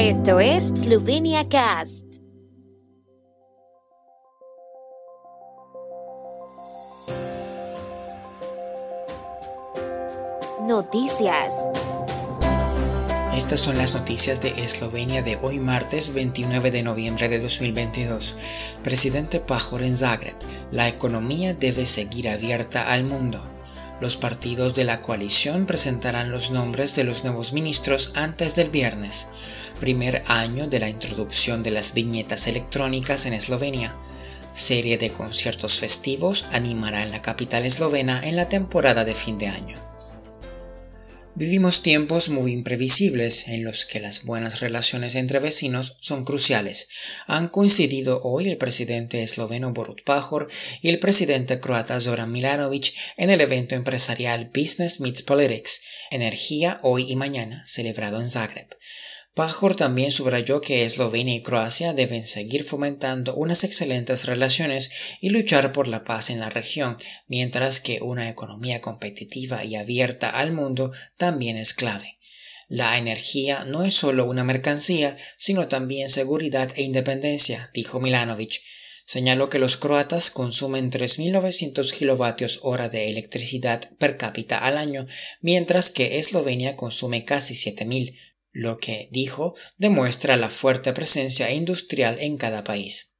Esto es Slovenia Cast. Noticias. Estas son las noticias de Eslovenia de hoy martes 29 de noviembre de 2022. Presidente Pajor en Zagreb. La economía debe seguir abierta al mundo. Los partidos de la coalición presentarán los nombres de los nuevos ministros antes del viernes, primer año de la introducción de las viñetas electrónicas en Eslovenia. Serie de conciertos festivos animará en la capital eslovena en la temporada de fin de año. Vivimos tiempos muy imprevisibles en los que las buenas relaciones entre vecinos son cruciales. Han coincidido hoy el presidente esloveno Borut Pajor y el presidente croata Zoran Milanovic en el evento empresarial Business Meets Politics, Energía hoy y mañana, celebrado en Zagreb. Pajor también subrayó que Eslovenia y Croacia deben seguir fomentando unas excelentes relaciones y luchar por la paz en la región, mientras que una economía competitiva y abierta al mundo también es clave. La energía no es solo una mercancía, sino también seguridad e independencia, dijo Milanovic. Señaló que los croatas consumen 3.900 kilovatios hora de electricidad per cápita al año, mientras que Eslovenia consume casi 7.000 lo que, dijo, demuestra la fuerte presencia industrial en cada país.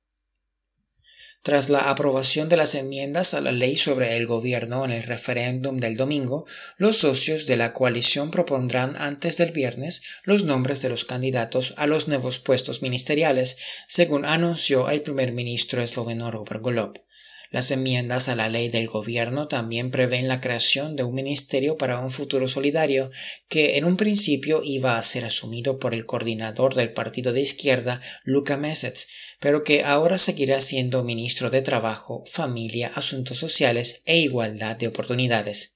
Tras la aprobación de las enmiendas a la ley sobre el gobierno en el referéndum del domingo, los socios de la coalición propondrán antes del viernes los nombres de los candidatos a los nuevos puestos ministeriales, según anunció el primer ministro esloveno Robert. Las enmiendas a la ley del gobierno también prevén la creación de un ministerio para un futuro solidario que en un principio iba a ser asumido por el coordinador del partido de izquierda, Luka Mesec, pero que ahora seguirá siendo ministro de Trabajo, Familia, Asuntos Sociales e Igualdad de Oportunidades.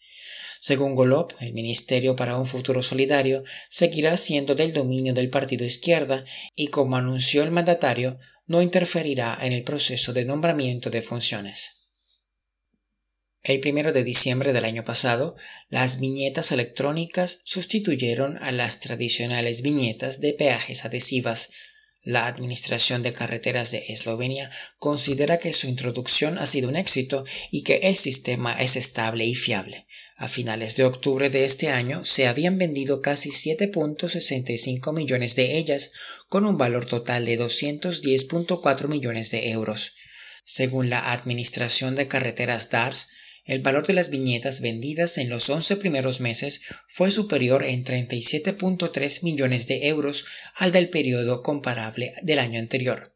Según Golob, el Ministerio para un Futuro Solidario seguirá siendo del dominio del partido izquierda y, como anunció el mandatario, no interferirá en el proceso de nombramiento de funciones. El primero de diciembre del año pasado, las viñetas electrónicas sustituyeron a las tradicionales viñetas de peajes adhesivas. La Administración de Carreteras de Eslovenia considera que su introducción ha sido un éxito y que el sistema es estable y fiable. A finales de octubre de este año se habían vendido casi 7.65 millones de ellas, con un valor total de 210.4 millones de euros. Según la Administración de Carreteras DARS, el valor de las viñetas vendidas en los 11 primeros meses fue superior en 37.3 millones de euros al del periodo comparable del año anterior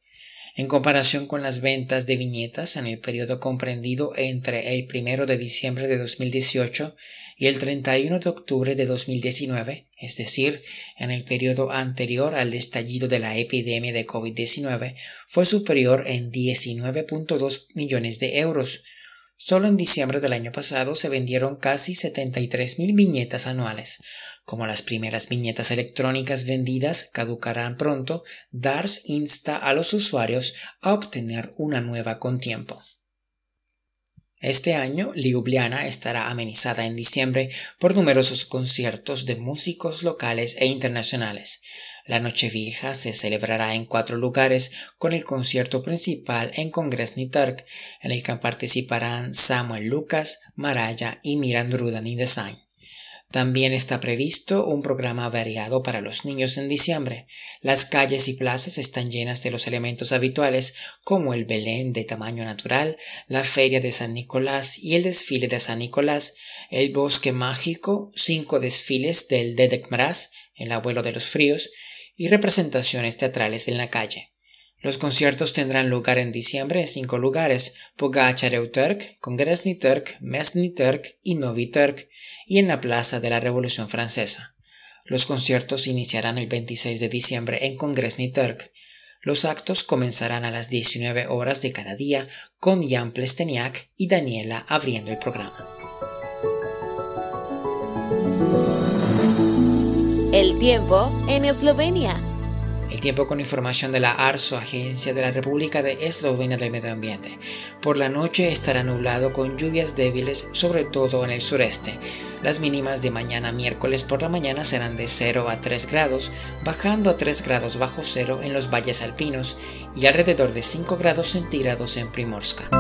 en comparación con las ventas de viñetas en el periodo comprendido entre el 1 de diciembre de 2018 y el 31 de octubre de 2019, es decir, en el periodo anterior al estallido de la epidemia de COVID-19, fue superior en 19.2 millones de euros, Solo en diciembre del año pasado se vendieron casi 73.000 viñetas anuales. Como las primeras viñetas electrónicas vendidas caducarán pronto, DARS insta a los usuarios a obtener una nueva con tiempo. Este año, Ljubljana estará amenizada en diciembre por numerosos conciertos de músicos locales e internacionales. La Nochevieja se celebrará en cuatro lugares con el concierto principal en Kongresni Turk, en el que participarán Samuel Lucas, Maraya y Miran Rudani Design. También está previsto un programa variado para los niños en diciembre. Las calles y plazas están llenas de los elementos habituales como el Belén de tamaño natural, la Feria de San Nicolás y el desfile de San Nicolás, el Bosque Mágico, cinco desfiles del Dedek Mraz, el abuelo de los fríos, y representaciones teatrales en la calle. Los conciertos tendrán lugar en diciembre en cinco lugares, Pogacharev Turk, Kongresny Turk, y Novi Turk, y en la Plaza de la Revolución Francesa. Los conciertos iniciarán el 26 de diciembre en Kongresny. Los actos comenzarán a las 19 horas de cada día con Jan Plesteniak y Daniela abriendo el programa. El tiempo en Eslovenia. El tiempo con información de la ARSO, Agencia de la República de Eslovenia del Medio Ambiente. Por la noche estará nublado con lluvias débiles, sobre todo en el sureste. Las mínimas de mañana miércoles por la mañana serán de 0 a 3 grados, bajando a 3 grados bajo cero en los valles alpinos y alrededor de 5 grados centígrados en Primorska.